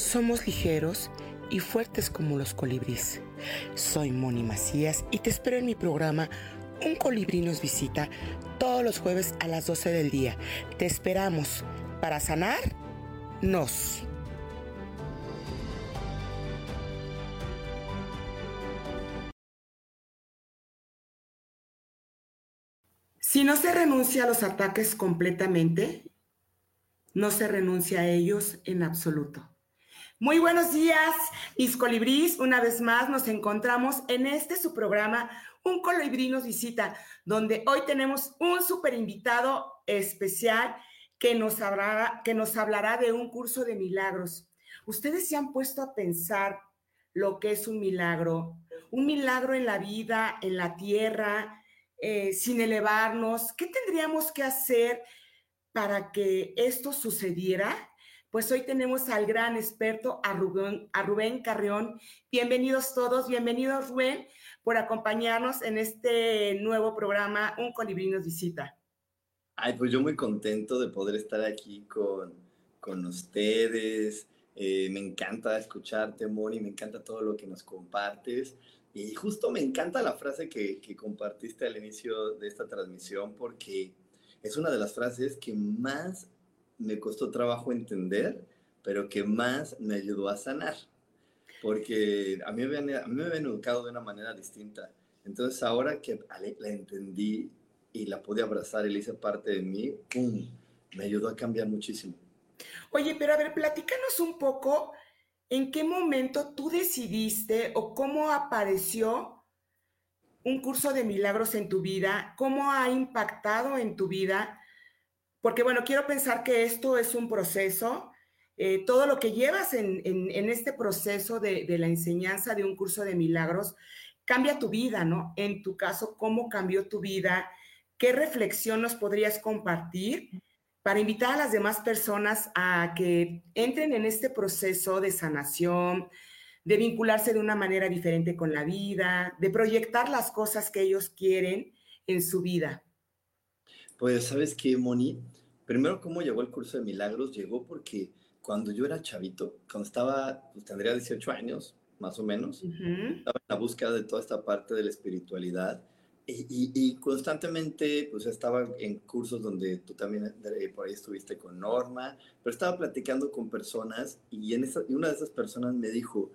Somos ligeros y fuertes como los colibríes. Soy Moni Macías y te espero en mi programa Un colibrí nos visita todos los jueves a las 12 del día. Te esperamos para sanar nos. Si no se renuncia a los ataques completamente, no se renuncia a ellos en absoluto. Muy buenos días, mis colibrís. Una vez más nos encontramos en este su programa, Un colibrí nos visita, donde hoy tenemos un super invitado especial que nos, hablará, de un curso de milagros. Ustedes se han puesto a pensar lo que es un milagro, un milagro en la vida, en la tierra, eh, sin elevarnos. ¿Qué tendríamos que hacer para que esto sucediera? Pues hoy tenemos al gran experto, a Rubén, a Carrión. Bienvenidos todos, bienvenidos Rubén, por acompañarnos en este nuevo programa, Un Colibrí nos visita. Ay, pues yo muy contento de poder estar aquí con, con ustedes. Eh, me encanta escucharte, Moni, me encanta todo lo que nos compartes. Y justo me encanta la frase que, que compartiste al inicio de esta transmisión porque es una de las frases que más me costó trabajo entender, pero que más me ayudó a sanar. Porque a mí me habían, educado de una manera distinta. Entonces ahora que la entendí y la pude abrazar y le hice parte de mí, ¡pum! Me ayudó a cambiar muchísimo. Oye, pero a ver, platícanos un poco en qué momento tú decidiste o cómo apareció un curso de milagros en tu vida, cómo ha impactado en tu vida, porque bueno, quiero pensar que esto es un proceso, eh, todo lo que llevas en, este proceso de, de, la enseñanza de un curso de milagros cambia tu vida, ¿no? En tu caso, ¿cómo cambió tu vida? ¿qué reflexión nos podrías compartir para invitar a las demás personas a que entren en este proceso de sanación, de vincularse de una manera diferente con la vida, de proyectar las cosas que ellos quieren en su vida? Pues, ¿sabes qué, Moni? Primero, ¿cómo llegó el curso de milagros? Llegó porque cuando yo era chavito, cuando estaba, pues tendría 18 años, más o menos, estaba en la búsqueda de toda esta parte de la espiritualidad y, constantemente, pues estaba en cursos donde tú también eh, por ahí estuviste con Norma, pero estaba platicando con personas y, en esa, y una de esas personas me dijo,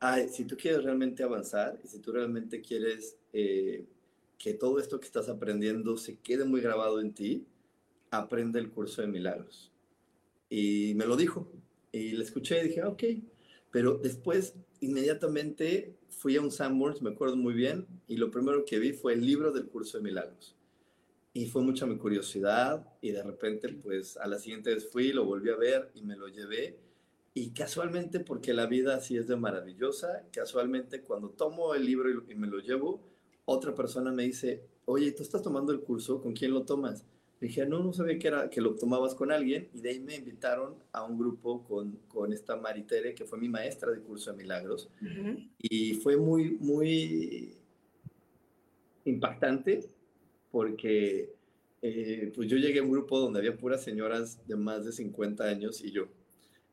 Ay, si tú quieres realmente avanzar y si tú realmente quieres eh, que todo esto que estás aprendiendo se quede muy grabado en ti, aprende el curso de milagros. Y me lo dijo y le escuché y dije, ok, pero después inmediatamente fui a un Sanborns, me acuerdo muy bien, y lo primero que vi fue el libro del curso de milagros. Y fue mucha mi curiosidad y de repente, pues a la siguiente vez fui, lo volví a ver y me lo llevé. Y casualmente, porque la vida así es de maravillosa, casualmente cuando tomo el libro y, me lo llevo, otra persona me dice, oye, ¿tú estás tomando el curso? ¿Con quién lo tomas? dije, no, no sabía que, era, que lo tomabas con alguien. Y de ahí me invitaron a un grupo con, con esta Maritere, que fue mi maestra de curso de milagros. Y fue muy, muy impactante porque eh, pues yo llegué a un grupo donde había puras señoras de más de 50 años y yo.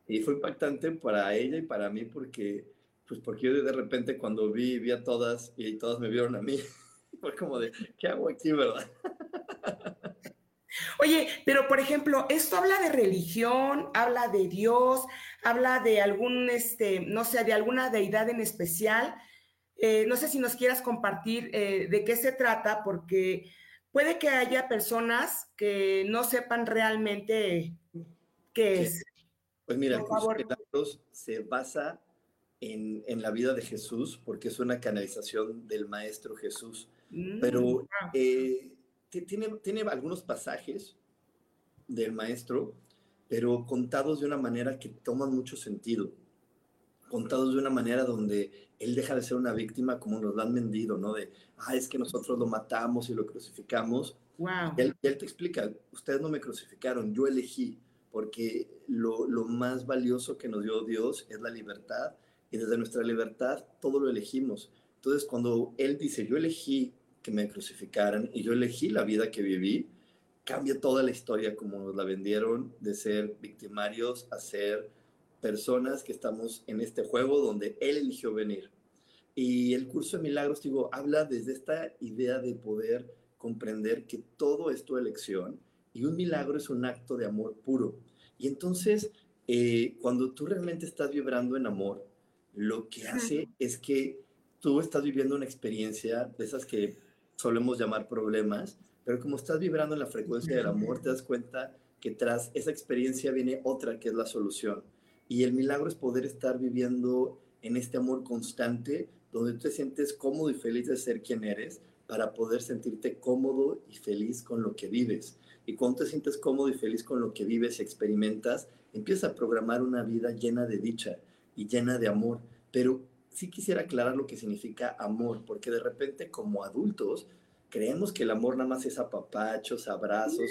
Y fue impactante para ella y para mí porque, pues porque yo de repente cuando vi, vi a todas y todas me vieron a mí. fue como de, ¿qué hago aquí, verdad? Oye, pero por ejemplo, esto habla de religión, habla de Dios, habla de algún, este, no sé, de alguna deidad en especial. Eh, no sé si nos quieras compartir eh, de qué se trata, porque puede que haya personas que no sepan realmente qué es. Pues mira, de milagros se basa en, en, la vida de Jesús, porque es una canalización del Maestro Jesús. Pero mm, eh, tiene, tiene algunos pasajes del maestro, pero contados de una manera que toman mucho sentido. contados de una manera donde él deja de ser una víctima como nos lo han vendido, ¿no? De, ah, es que nosotros lo matamos y lo crucificamos. Wow. Y él, él te explica, ustedes no me crucificaron, yo elegí, porque lo, lo más valioso que nos dio Dios es la libertad y desde nuestra libertad todo lo elegimos. Entonces, cuando Él dice, yo elegí que me crucificaran y yo elegí la vida que viví, cambia toda la historia como nos la vendieron de ser victimarios a ser personas que estamos en este juego donde Él eligió venir. Y el curso de milagros, digo, habla desde esta idea de poder comprender que todo es tu elección y un milagro es un acto de amor puro. Y entonces, eh, cuando tú realmente estás vibrando en amor, lo que hace es que tú estás viviendo una experiencia de esas que solemos llamar problemas, pero como estás vibrando en la frecuencia del amor, te das cuenta que tras esa experiencia viene otra que es la solución. Y el milagro es poder estar viviendo en este amor constante, donde tú te sientes cómodo y feliz de ser quien eres, para poder sentirte cómodo y feliz con lo que vives. Y cuando te sientes cómodo y feliz con lo que vives y experimentas, empiezas a programar una vida llena de dicha y llena de amor. Pero sí quisiera aclarar lo que significa amor, porque de repente como adultos creemos que el amor nada más es apapachos, abrazos.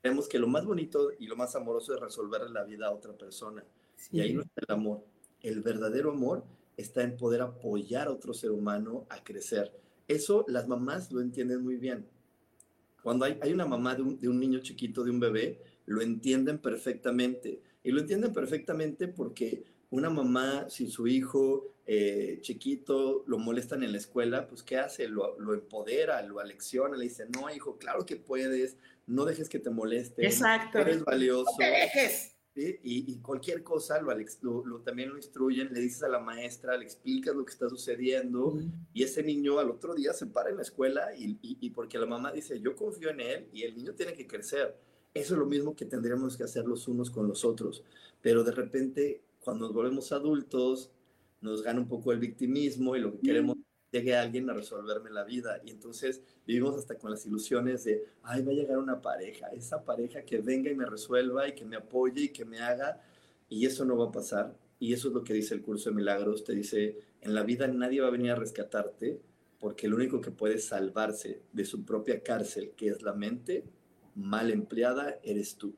Creemos que lo más bonito y lo más amoroso es resolver la vida a otra persona. Y ahí no está el amor. El verdadero amor está en poder apoyar a otro ser humano a crecer. Eso las mamás lo entienden muy bien. Cuando hay, hay una mamá de un, de un niño chiquito, de un bebé, lo entienden perfectamente. Y lo entienden perfectamente porque una mamá, si su hijo eh, chiquito lo molestan en la escuela, pues ¿qué hace? Lo, lo, empodera, lo alecciona, le dice, no, hijo, claro que puedes, no dejes que te moleste. Exacto. Eres valioso. No te dejes. ¿sí? Y, y, cualquier cosa lo, lo, lo, también lo instruyen, le dices a la maestra, le explicas lo que está sucediendo y ese niño al otro día se para en la escuela y, y, y porque la mamá dice, yo confío en él y el niño tiene que crecer. Eso es lo mismo que tendríamos que hacer los unos con los otros. Pero de repente cuando nos volvemos adultos, nos gana un poco el victimismo y lo que queremos llegue a alguien a resolverme la vida. Y entonces vivimos hasta con las ilusiones de, ay, va a llegar una pareja, esa pareja que venga y me resuelva y que me apoye y que me haga. Y eso no va a pasar. Y eso es lo que dice el curso de milagros. Te dice, en la vida nadie va a venir a rescatarte porque el único que puede salvarse de su propia cárcel, que es la mente, mal empleada, eres tú.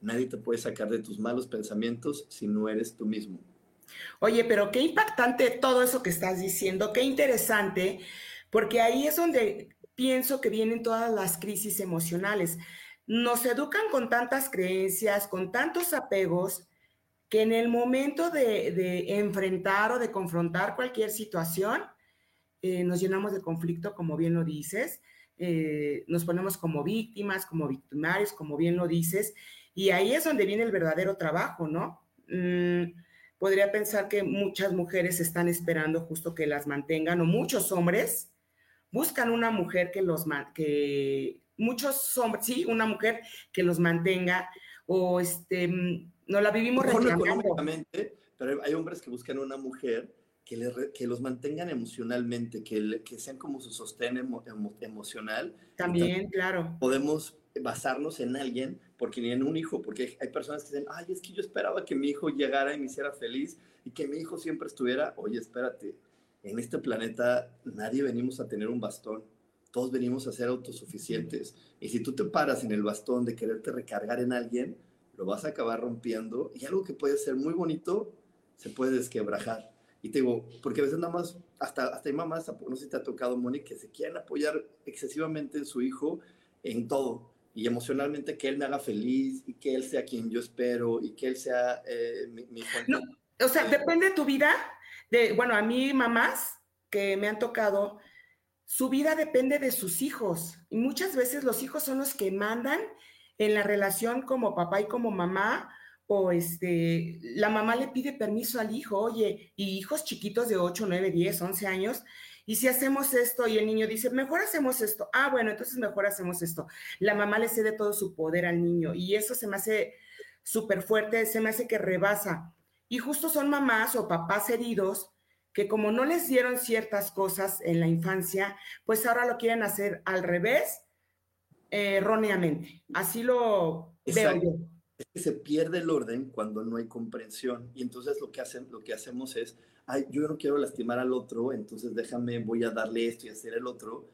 Nadie te puede sacar de tus malos pensamientos si no eres tú mismo. Oye, pero qué impactante todo eso que estás diciendo, qué interesante, porque ahí es donde pienso que vienen todas las crisis emocionales. Nos educan con tantas creencias, con tantos apegos, que en el momento de, de enfrentar o de confrontar cualquier situación, eh, nos llenamos de conflicto, como bien lo dices, eh, nos ponemos como víctimas, como victimarios, como bien lo dices, y ahí es donde viene el verdadero trabajo, ¿no? Mm, podría pensar que muchas mujeres están esperando justo que las mantengan, o muchos hombres buscan una mujer que los que muchos hombres, sí, una mujer que los mantenga, o este, mm, no la vivimos económicamente, pero hay hombres que buscan una mujer que, le, que los mantengan emocionalmente, que, le, que sean como su sostén emo, emo, emocional. También, también, claro. Podemos basarnos en alguien, porque ni en un hijo, porque hay personas que dicen, ay, es que yo esperaba que mi hijo llegara y me hiciera feliz y que mi hijo siempre estuviera, oye, espérate, en este planeta nadie venimos a tener un bastón, todos venimos a ser autosuficientes. Y si tú te paras en el bastón de quererte recargar en alguien, lo vas a acabar rompiendo y algo que puede ser muy bonito se puede desquebrajar. Y te digo, porque a veces nada más, hasta, hasta hay mamás, no sé si te ha tocado, Moni, que se quieren apoyar excesivamente en su hijo en todo y emocionalmente que él me haga feliz y que él sea quien yo espero y que él sea eh, mi, mi. No, o sea, depende de tu vida. De, bueno, a mí mamás que me han tocado, su vida depende de sus hijos y muchas veces los hijos son los que mandan en la relación como papá y como mamá o este, la mamá le pide permiso al hijo, oye, y hijos chiquitos de 8, 9, 10, 11 años, y si hacemos esto y el niño dice, mejor hacemos esto, ah, bueno, entonces mejor hacemos esto. La mamá le cede todo su poder al niño y eso se me hace súper fuerte, se me hace que rebasa. Y justo son mamás o papás heridos que como no les dieron ciertas cosas en la infancia, pues ahora lo quieren hacer al revés, eh, erróneamente. Así lo Exacto. veo yo. es que se pierde el orden cuando no hay comprensión. Y entonces lo que, hacen, lo que hacemos es, ay, yo no quiero lastimar al otro, entonces déjame, voy a darle esto y hacer el otro.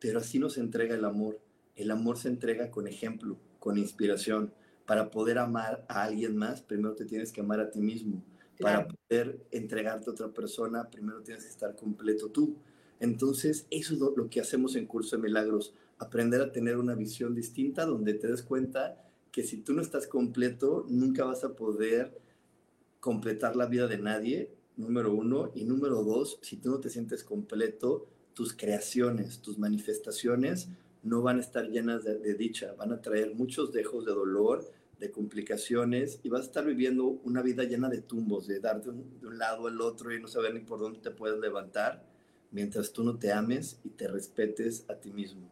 Pero así nos entrega el amor. El amor se entrega con ejemplo, con inspiración. Para poder amar a alguien más, primero te tienes que amar a ti mismo. Para poder entregarte a otra persona, primero tienes que estar completo tú. Entonces, eso es lo, que hacemos en Curso de Milagros, aprender a tener una visión distinta donde te des cuenta que si tú no estás completo, nunca vas a poder completar la vida de nadie, número uno. Y número dos, si tú no te sientes completo, tus creaciones, tus manifestaciones no van a estar llenas de, dicha, van a traer muchos dejos de dolor, de complicaciones y vas a estar viviendo una vida llena de tumbos, de dar de un, lado al otro y no saber ni por dónde te puedes levantar mientras tú no te ames y te respetes a ti mismo.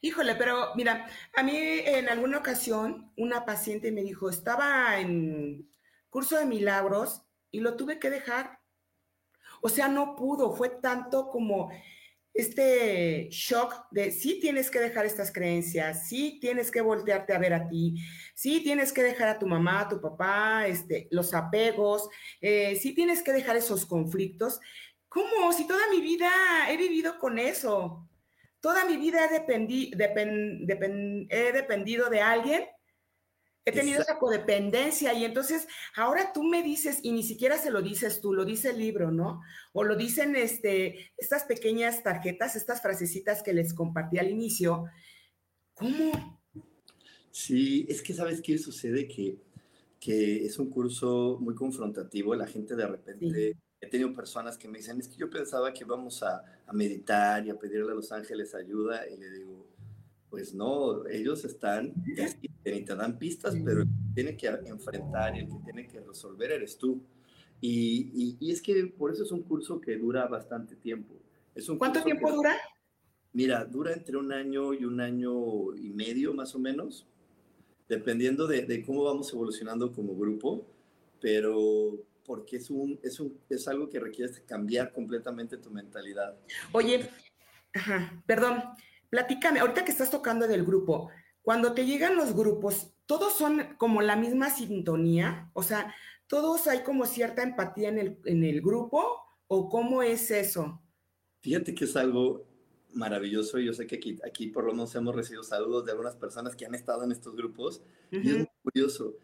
Híjole, pero mira, a mí en alguna ocasión una paciente me dijo, estaba en curso de milagros y lo tuve que dejar. O sea, no pudo, fue tanto como este shock de sí tienes que dejar estas creencias, sí tienes que voltearte a ver a ti, sí tienes que dejar a tu mamá, a tu papá, este, los apegos, eh, sí tienes que dejar esos conflictos. ¿Cómo? Si toda mi vida he vivido con eso, toda mi vida he, he dependido de alguien He tenido esa codependencia y entonces ahora tú me dices, y ni siquiera se lo dices tú, lo dice el libro, ¿no? O lo dicen este, estas pequeñas tarjetas, estas frasecitas que les compartí al inicio. ¿Cómo? Sí, es que sabes qué sucede que, que es un curso muy confrontativo, la gente de repente... He tenido personas que me dicen, es que yo pensaba que íbamos a, a meditar y a pedirle a los ángeles ayuda, y le digo, pues no, ellos están y te dan pistas, pero el que tiene que enfrentar y el que tiene que resolver eres tú. Y, y, es que por eso es un curso que dura bastante tiempo. Es un ¿Cuánto tiempo dura? Mira, dura entre un año y un año y medio más o menos, dependiendo de, de cómo vamos evolucionando como grupo, pero porque es, un, es, un, es algo que requiere cambiar completamente tu mentalidad. Oye, ajá, perdón, Platícame, ahorita que estás tocando del grupo, cuando te llegan los grupos, ¿todos son como la misma sintonía? O sea, ¿todos hay como cierta empatía en el, en el grupo? ¿O cómo es eso? Fíjate que es algo maravilloso. Yo sé que aquí, aquí por lo menos hemos recibido saludos de algunas personas que han estado en estos grupos. Y es muy curioso.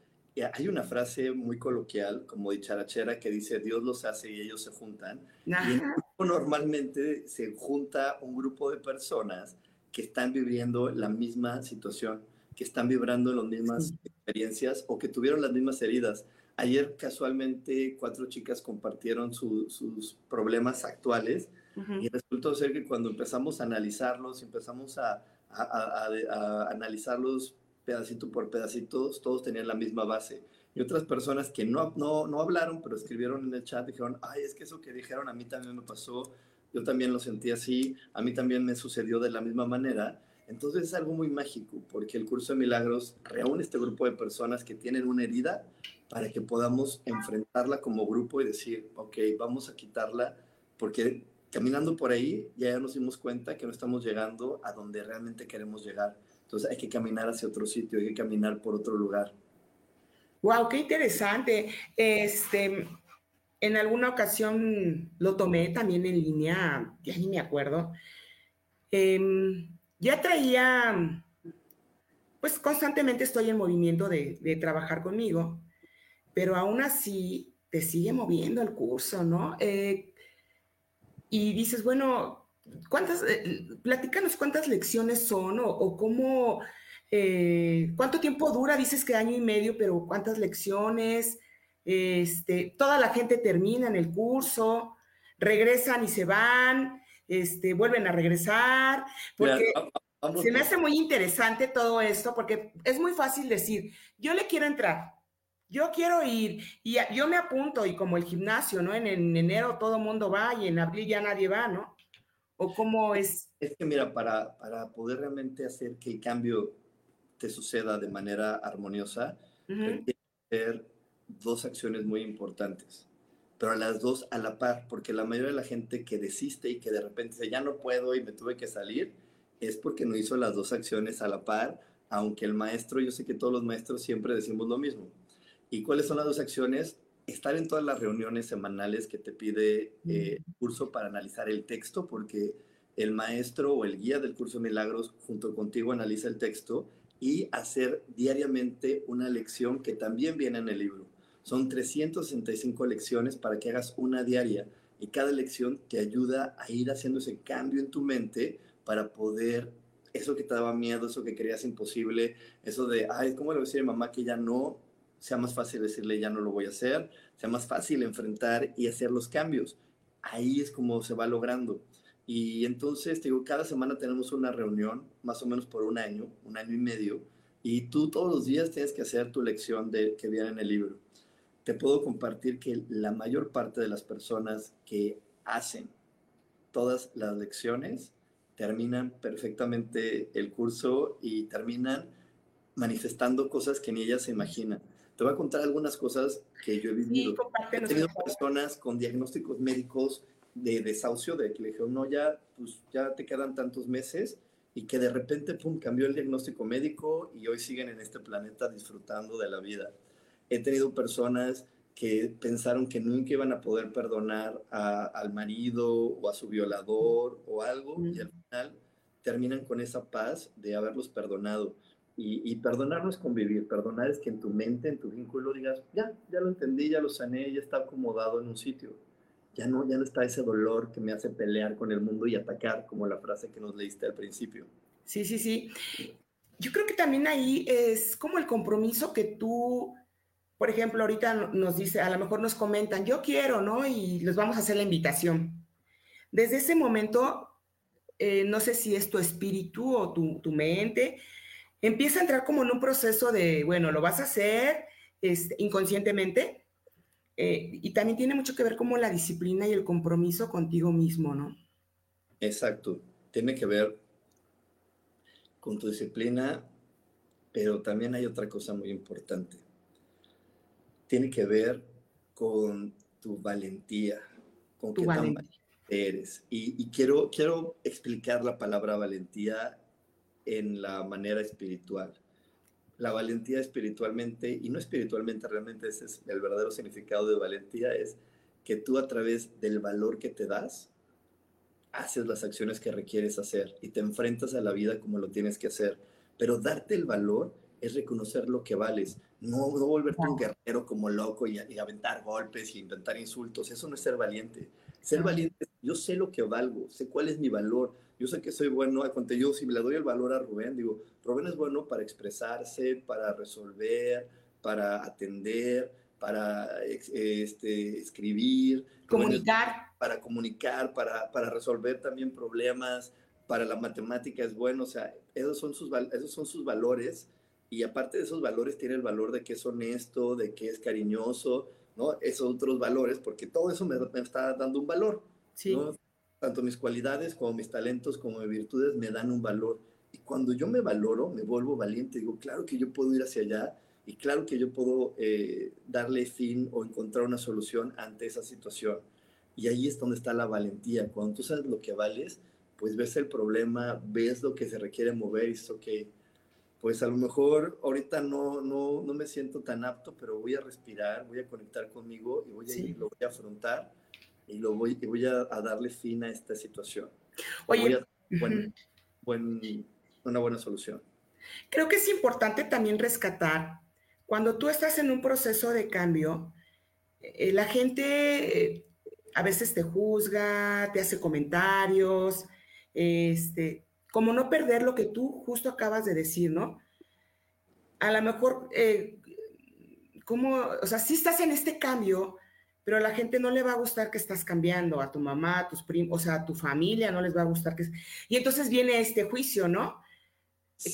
Hay una frase muy coloquial, como dicharachera, que dice, Dios los hace y ellos se juntan. Y en grupo normalmente se junta un grupo de personas que están viviendo la misma situación, que están vibrando las mismas experiencias o que tuvieron las mismas heridas. Ayer casualmente cuatro chicas compartieron sus problemas actuales y resultó ser que cuando empezamos a analizarlos, empezamos a, a, analizarlos pedacito por pedacito, todos tenían la misma base. Y otras personas que no, no, no hablaron, pero escribieron en el chat, dijeron, ay, es que eso que dijeron a mí también me pasó, yo también lo sentí así, a mí también me sucedió de la misma manera. Entonces es algo muy mágico, porque el curso de milagros reúne este grupo de personas que tienen una herida para que podamos enfrentarla como grupo y decir, ok, vamos a quitarla, porque caminando por ahí ya nos dimos cuenta que no estamos llegando a donde realmente queremos llegar. Entonces hay que caminar hacia otro sitio, hay que caminar por otro lugar. Wow, qué interesante. Este, en alguna ocasión lo tomé también en línea, ya ni me acuerdo. Em, ya traía, pues constantemente estoy en movimiento de, trabajar conmigo, pero aún así te sigue moviendo el curso, ¿no? Eh, y dices, bueno, ¿cuántas, eh, platícanos cuántas lecciones son o, cómo, eh, cuánto tiempo dura, dices que año y medio, pero cuántas lecciones, este, toda la gente termina en el curso, regresan y se van, este, vuelven a regresar, porque se me hace muy interesante todo esto, porque es muy fácil decir, yo le quiero entrar, yo quiero ir, y yo me apunto, y como el gimnasio, ¿no? En, enero todo mundo va y en abril ya nadie va, ¿no? ¿O cómo es? Es que mira, para, para poder realmente hacer que el cambio te suceda de manera armoniosa, uh que ser dos acciones muy importantes, pero a las dos a la par, porque la mayoría de la gente que desiste y que de repente dice, ya no puedo y me tuve que salir, es porque no hizo las dos acciones a la par aunque el maestro, yo sé que todos los maestros siempre decimos lo mismo. ¿Y cuáles son las dos acciones? Estar en todas las reuniones semanales que te pide eh, el curso para analizar el texto, porque el maestro o el guía del curso de milagros junto contigo analiza el texto y hacer diariamente una lección que también viene en el libro. Son 365 lecciones para que hagas una diaria y cada lección te ayuda a ir haciendo ese cambio en tu mente para poder eso que te daba miedo, eso que creías imposible, eso de, ay, ¿cómo le voy a decir a mamá que ya no? Sea más fácil decirle, ya no lo voy a hacer, sea más fácil enfrentar y hacer los cambios. Ahí es como se va logrando. Y entonces, te digo, cada semana tenemos una reunión, más o menos por un año, un año y medio, y tú todos los días tienes que hacer tu lección de, que viene en el libro. Te puedo compartir que la mayor parte de las personas que hacen todas las lecciones terminan perfectamente el curso y terminan manifestando cosas que ni ellas se imaginan. Te voy a contar algunas cosas que yo he vivido. he tenido personas con diagnósticos médicos de desahucio, de que le dijeron, no, ya, pues ya te quedan tantos meses y que de repente, pum, cambió el diagnóstico médico y hoy siguen en este planeta disfrutando de la vida. He tenido personas que pensaron que nunca iban a poder perdonar al marido o a su violador o algo y al final terminan con esa paz de haberlos perdonado. Y, y, perdonar no es convivir, perdonar es que en tu mente, en tu vínculo digas, ya, ya lo entendí, ya lo sané, ya está acomodado en un sitio. Ya no, ya no está ese dolor que me hace pelear con el mundo y atacar, como la frase que nos leíste al principio. Sí, sí, sí. Yo creo que también ahí es como el compromiso que tú por ejemplo, ahorita nos dice, a lo mejor nos comentan, yo quiero, ¿no? Y les vamos a hacer la invitación. Desde ese momento, eh, no sé si es tu espíritu o tu, mente, empieza a entrar como en un proceso de, bueno, lo vas a hacer este, inconscientemente. Eh, y también tiene mucho que ver como la disciplina y el compromiso contigo mismo, ¿no? Exacto. Tiene que ver con tu disciplina, pero también hay otra cosa muy importante tiene que ver con tu valentía, con qué tan eres. Y, quiero, quiero explicar la palabra valentía en la manera espiritual. La valentía espiritualmente, y no espiritualmente, realmente ese es el verdadero significado de valentía, es que tú a través del valor que te das, haces las acciones que requieres hacer y te enfrentas a la vida como lo tienes que hacer. Pero darte el valor es reconocer lo que vales, no, no volverte un guerrero como loco y, aventar golpes y inventar insultos, eso no es ser valiente. Ser valiente, yo sé lo que valgo, sé cuál es mi valor, yo sé que soy bueno, cuando yo si le doy el valor a Rubén, digo, Rubén es bueno para expresarse, para resolver, para atender, para este, escribir. Comunicar. para comunicar, para, para resolver también problemas, para la matemática es bueno, o sea, esos son sus, esos son sus valores y aparte de esos valores tiene el valor de que es honesto, de que es cariñoso, ¿no? Esos otros valores, porque todo eso me, está dando un valor, sí. Tanto mis cualidades como mis talentos como mis virtudes me dan un valor. Y cuando yo me valoro, me vuelvo valiente, digo, claro que yo puedo ir hacia allá y claro que yo puedo eh, darle fin o encontrar una solución ante esa situación. Y ahí es donde está la valentía. Cuando tú sabes lo que vales, pues ves el problema, ves lo que se requiere mover y dices, ok, pues a lo mejor ahorita no, no, no me siento tan apto, pero voy a respirar, voy a conectar conmigo y voy a ir, lo voy a afrontar y, lo voy, y voy a, darle fin a esta situación. Oye, una buena solución. Creo que es importante también rescatar, cuando tú estás en un proceso de cambio, eh, la gente eh, a veces te juzga, te hace comentarios, este, como no perder lo que tú justo acabas de decir, ¿no? A lo mejor, eh, como, o sea, sí estás en este cambio, pero a la gente no le va a gustar que estás cambiando, a tu mamá, a tus primos, o sea, a tu familia no les va a gustar que... Y entonces viene este juicio, ¿no?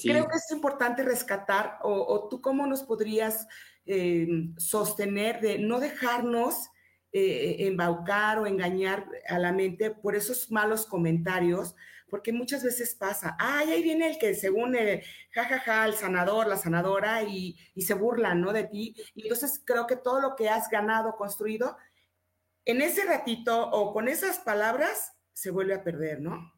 Creo que es importante rescatar, o, tú cómo nos podrías eh, sostener de no dejarnos eh, embaucar o engañar a la mente por esos malos comentarios, porque muchas veces pasa, ay, ahí viene el que según el jajaja, el sanador, la sanadora, y, se burlan, ¿no? De ti. Y entonces creo que todo lo que has ganado, construido, en ese ratito o con esas palabras, se vuelve a perder, ¿no?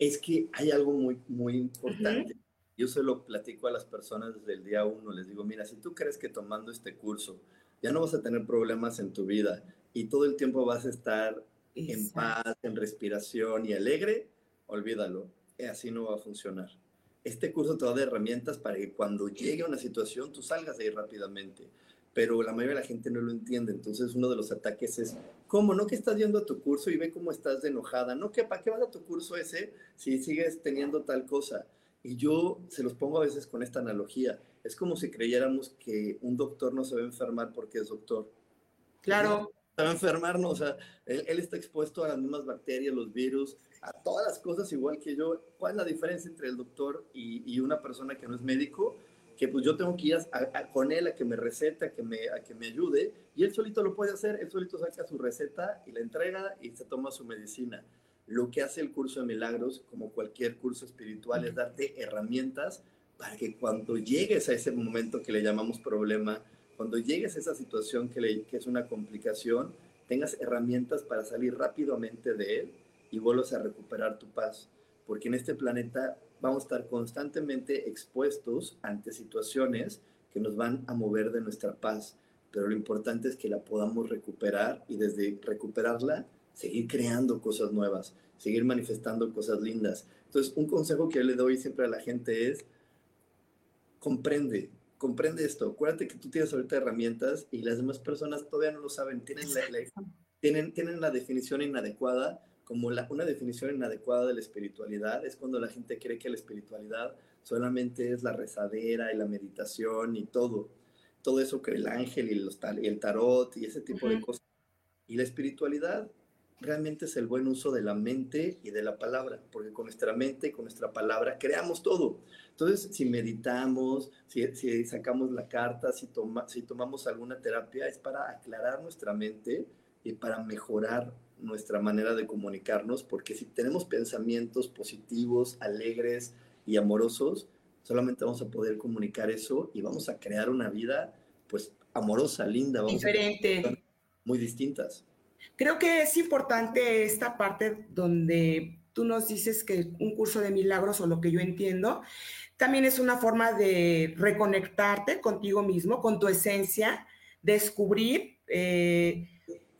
Es que hay algo muy, muy importante. Yo se lo platico a las personas desde el día uno. Les digo, mira, si tú crees que tomando este curso ya no vas a tener problemas en tu vida y todo el tiempo vas a estar en paz, en respiración y alegre, olvídalo. Así no va a funcionar. Este curso te va a dar herramientas para que cuando llegue una situación tú salgas de ahí rápidamente pero la mayoría de la gente no lo entiende. Entonces, uno de los ataques es, ¿cómo? ¿No que estás yendo a tu curso y ve cómo estás de enojada? ¿No que para qué vas a tu curso ese si sigues teniendo tal cosa? Y yo se los pongo a veces con esta analogía. Es como si creyéramos que un doctor no se va a enfermar porque es doctor. Claro. Se a enfermar, no, o sea, él, está expuesto a las mismas bacterias, los virus, a todas las cosas igual que yo. ¿Cuál es la diferencia entre el doctor y, y una persona que no es médico? que pues yo tengo que ir con él a que me receta, a que me, a que me ayude, y él solito lo puede hacer, él solito saca su receta y la entrega y se toma su medicina. Lo que hace el curso de milagros, como cualquier curso espiritual, es darte herramientas para que cuando llegues a ese momento que le llamamos problema, cuando llegues a esa situación que, le, que es una complicación, tengas herramientas para salir rápidamente de él y vuelvas a recuperar tu paz. Porque en este planeta vamos a estar constantemente expuestos ante situaciones que nos van a mover de nuestra paz, pero lo importante es que la podamos recuperar y desde recuperarla, seguir creando cosas nuevas, seguir manifestando cosas lindas. Entonces, un consejo que yo le doy siempre a la gente es, comprende, comprende esto. Acuérdate que tú tienes ahorita herramientas y las demás personas todavía no lo saben, tienen la, tienen, tienen la definición inadecuada como una definición inadecuada de la espiritualidad. Es cuando la gente cree que la espiritualidad solamente es la rezadera y la meditación y todo, todo eso que el ángel y, los, y el tarot y ese tipo de cosas. Y la espiritualidad realmente es el buen uso de la mente y de la palabra, porque con nuestra mente y con nuestra palabra creamos todo. Entonces, si meditamos, si, si sacamos la carta, si, toma, si tomamos alguna terapia, es para aclarar nuestra mente y para mejorar nuestra manera de comunicarnos, porque si tenemos pensamientos positivos, alegres y amorosos, solamente vamos a poder comunicar eso y vamos a crear una vida pues amorosa, linda, diferente, muy distintas. Creo que es importante esta parte donde tú nos dices que un curso de milagros o lo que yo entiendo, también es una forma de reconectarte contigo mismo, con tu esencia, descubrir eh,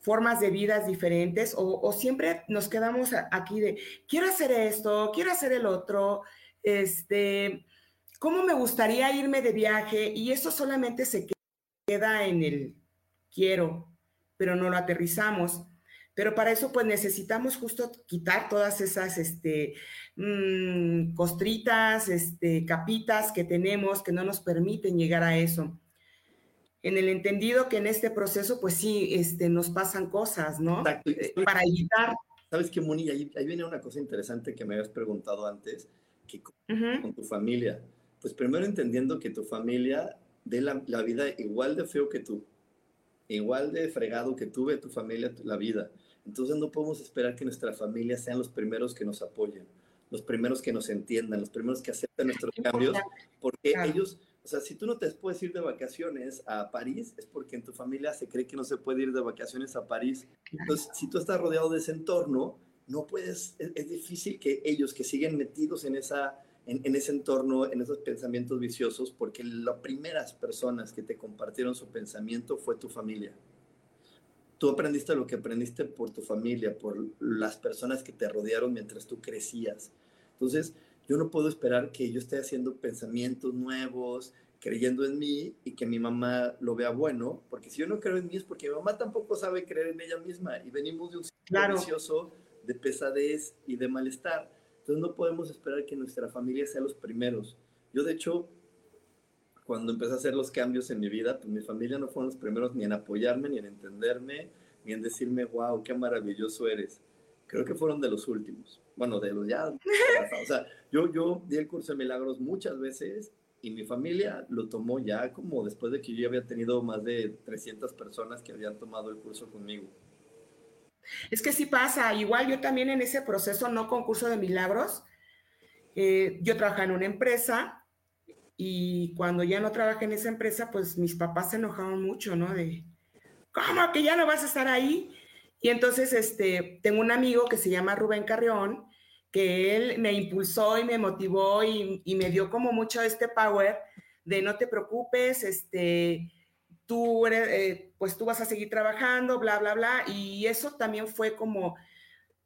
formas de vidas diferentes o, siempre nos quedamos aquí de, quiero hacer esto, quiero hacer el otro, este, ¿cómo me gustaría irme de viaje? Y eso solamente se queda en el quiero, pero no lo aterrizamos. Pero para eso pues necesitamos justo quitar todas esas este, mm, costritas, este, capitas que tenemos que no nos permiten llegar a eso en el entendido que en este proceso, pues sí, este, nos pasan cosas, ¿no? Exacto. Eh, para evitar. ¿Sabes qué, Moni? Ahí, viene una cosa interesante que me habías preguntado antes, que con, tu familia. Pues primero entendiendo que tu familia dé la, la, vida igual de feo que tú, igual de fregado que tú ve tu familia la vida. Entonces no podemos esperar que nuestra familia sean los primeros que nos apoyen, los primeros que nos entiendan, los primeros que acepten nuestros cambios, porque ellos o sea, si tú no te puedes ir de vacaciones a París, es porque en tu familia se cree que no se puede ir de vacaciones a París. Entonces, si tú estás rodeado de ese entorno, no puedes, es, difícil que ellos que siguen metidos en, esa, en, en, ese entorno, en esos pensamientos viciosos, porque las primeras personas que te compartieron su pensamiento fue tu familia. Tú aprendiste lo que aprendiste por tu familia, por las personas que te rodearon mientras tú crecías. Entonces, yo no puedo esperar que yo esté haciendo pensamientos nuevos, creyendo en mí y que mi mamá lo vea bueno, porque si yo no creo en mí es porque mi mamá tampoco sabe creer en ella misma y venimos de un ciclo vicioso de pesadez y de malestar. Entonces no podemos esperar que nuestra familia sea los primeros. Yo de hecho, cuando empecé a hacer los cambios en mi vida, pues mi familia no fueron los primeros ni en apoyarme, ni en entenderme, ni en decirme, wow, qué maravilloso eres. Creo que fueron de los últimos bueno, de los ya, o sea, yo, yo di el curso de milagros muchas veces y mi familia lo tomó ya como después de que yo ya había tenido más de 300 personas que habían tomado el curso conmigo. Es que sí pasa, igual yo también en ese proceso, no con curso de milagros, eh, yo trabajaba en una empresa y cuando ya no trabajé en esa empresa, pues mis papás se enojaban mucho, ¿no? De, ¿cómo que ya no vas a estar ahí? Y entonces, este, tengo un amigo que se llama Rubén Carrión, que él me impulsó y me motivó y, me dio como mucho este power de no te preocupes, este, tú eres, eh, pues tú vas a seguir trabajando, bla, bla, bla. Y eso también fue como,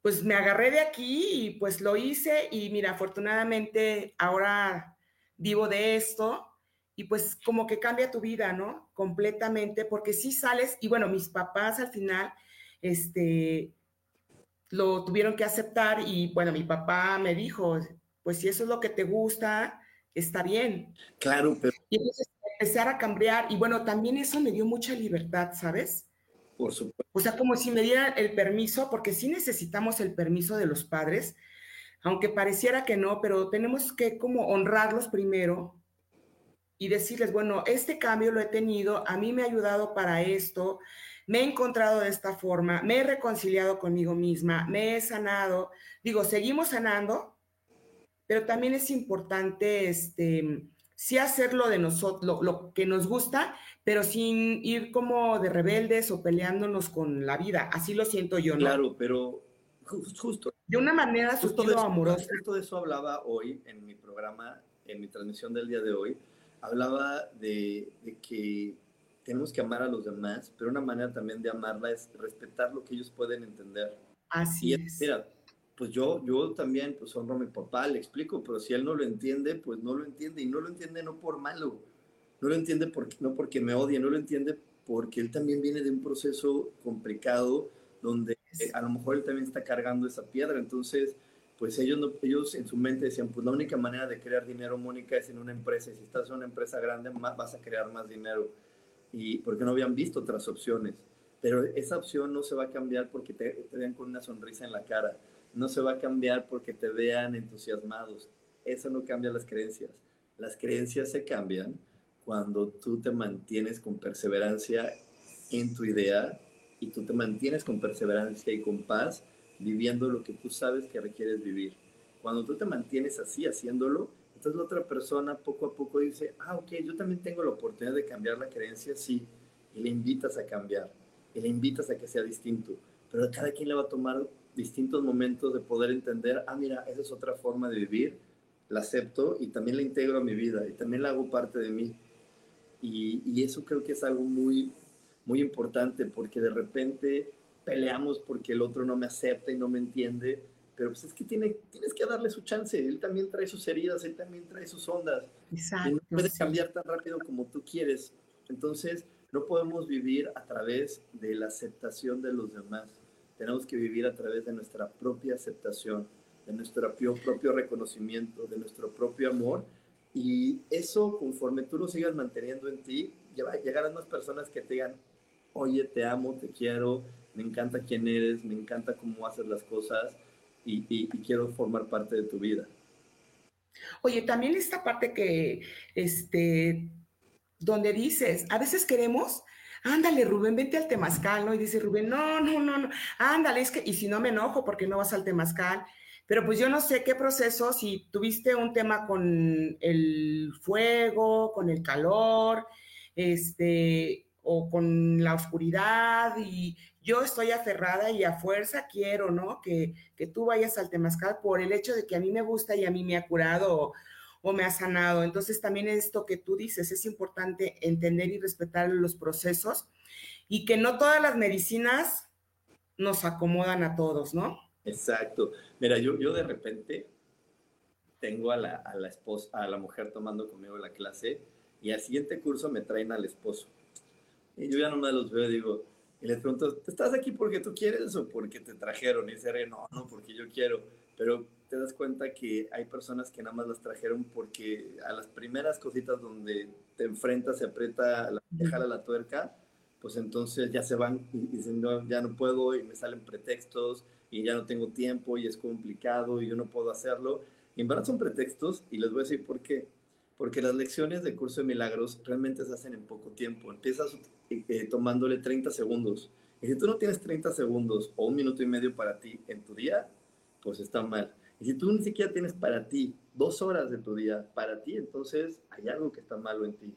pues me agarré de aquí y pues lo hice y mira, afortunadamente ahora vivo de esto y pues como que cambia tu vida, ¿no? Completamente, porque si sales, y bueno, mis papás al final, este, lo tuvieron que aceptar y bueno, mi papá me dijo, pues si eso es lo que te gusta, está bien. Claro, pero... Y entonces empezar a cambiar y bueno, también eso me dio mucha libertad, ¿sabes? Por supuesto. O sea, como si me dieran el permiso, porque sí necesitamos el permiso de los padres, aunque pareciera que no, pero tenemos que como honrarlos primero y decirles, bueno, este cambio lo he tenido, a mí me ha ayudado para esto, me he encontrado de esta forma, me he reconciliado conmigo misma, me he sanado. Digo, seguimos sanando, pero también es importante, este, sí hacerlo de nosotros, lo, que nos gusta, pero sin ir como de rebeldes o peleándonos con la vida. Así lo siento yo, ¿no? Claro, pero justo. De una manera sutil o amorosa. Justo de eso hablaba hoy en mi programa, en mi transmisión del día de hoy. Hablaba de, de que tenemos que amar a los demás, pero una manera también de amarla es respetar lo que ellos pueden entender. Así es. Mira, pues yo, yo también pues honro a mi papá, le explico, pero si él no lo entiende, pues no lo entiende y no lo entiende no por malo, no lo entiende porque, no porque me odie, no lo entiende porque él también viene de un proceso complicado donde a lo mejor él también está cargando esa piedra, entonces pues ellos, no, ellos en su mente decían, pues la única manera de crear dinero, Mónica, es en una empresa, y si estás en una empresa grande, más, vas a crear más dinero, y porque no habían visto otras opciones, pero esa opción no se va a cambiar porque te, te vean con una sonrisa en la cara, no se va a cambiar porque te vean entusiasmados. Eso no cambia las creencias. Las creencias se cambian cuando tú te mantienes con perseverancia en tu idea y tú te mantienes con perseverancia y con paz viviendo lo que tú sabes que requieres vivir. Cuando tú te mantienes así haciéndolo, entonces la otra persona poco a poco dice, ah, ok, yo también tengo la oportunidad de cambiar la creencia, sí, y le invitas a cambiar, y le invitas a que sea distinto, pero cada quien le va a tomar distintos momentos de poder entender, ah, mira, esa es otra forma de vivir, la acepto y también la integro a mi vida y también la hago parte de mí. Y, y eso creo que es algo muy, muy importante porque de repente peleamos porque el otro no me acepta y no me entiende, pero pues es que tiene, tienes que darle su chance, él también trae sus heridas, él también trae sus ondas. Exacto, y no puede cambiar tan rápido como tú quieres. Entonces, no podemos vivir a través de la aceptación de los demás tenemos que vivir a través de nuestra propia aceptación, de nuestro propio reconocimiento, de nuestro propio amor. Y eso, conforme tú lo sigas manteniendo en ti, llegarán más personas que te digan, oye, te amo, te quiero, me encanta quién eres, me encanta cómo haces las cosas y, y quiero formar parte de tu vida. Oye, también esta parte que, este, donde dices, a veces queremos ándale, Rubén, vente al temazcal, ¿no? Y dice Rubén, no, no, no, no, ándale, es que, y si no me enojo porque no vas al temazcal, pero pues yo no sé qué proceso, si tuviste un tema con el fuego, con el calor, este, o con la oscuridad, y yo estoy aferrada y a fuerza quiero, ¿no? Que, que tú vayas al temazcal por el hecho de que a mí me gusta y a mí me ha curado o me ha sanado. Entonces también esto que tú dices, es importante entender y respetar los procesos y que no todas las medicinas nos acomodan a todos, ¿no? Exacto. Mira, yo, yo de repente tengo a la, a la esposa, a la mujer tomando conmigo la clase y al siguiente curso me traen al esposo. Y yo ya no me los veo y digo, y les pregunto, ¿estás aquí porque tú quieres o porque te trajeron? Y dice, no, no, porque yo quiero. Pero te das cuenta que hay personas que nada más las trajeron porque a las primeras cositas donde te enfrentas, se aprieta, la, jala la tuerca, pues entonces ya se van y dicen, no, ya no puedo y me salen pretextos y ya no tengo tiempo y es complicado y yo no puedo hacerlo. Y en verdad son pretextos y les voy a decir por qué. Porque las lecciones de curso de milagros realmente se hacen en poco tiempo. Empiezas eh, eh, tomándole 30 segundos. Y si tú no tienes 30 segundos o un minuto y medio para ti en tu día, pues está mal. Y si tú ni siquiera tienes para ti dos horas de tu día para ti, entonces hay algo que está malo en ti.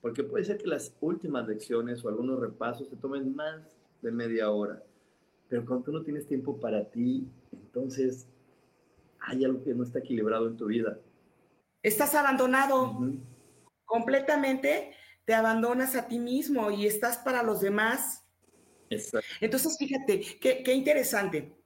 Porque puede ser que las últimas lecciones o algunos repasos te tomen más de media hora. Pero cuando tú no tienes tiempo para ti, entonces hay algo que no está equilibrado en tu vida. Estás abandonado completamente, te abandonas a ti mismo y estás para los demás. Entonces, fíjate, qué, qué interesante.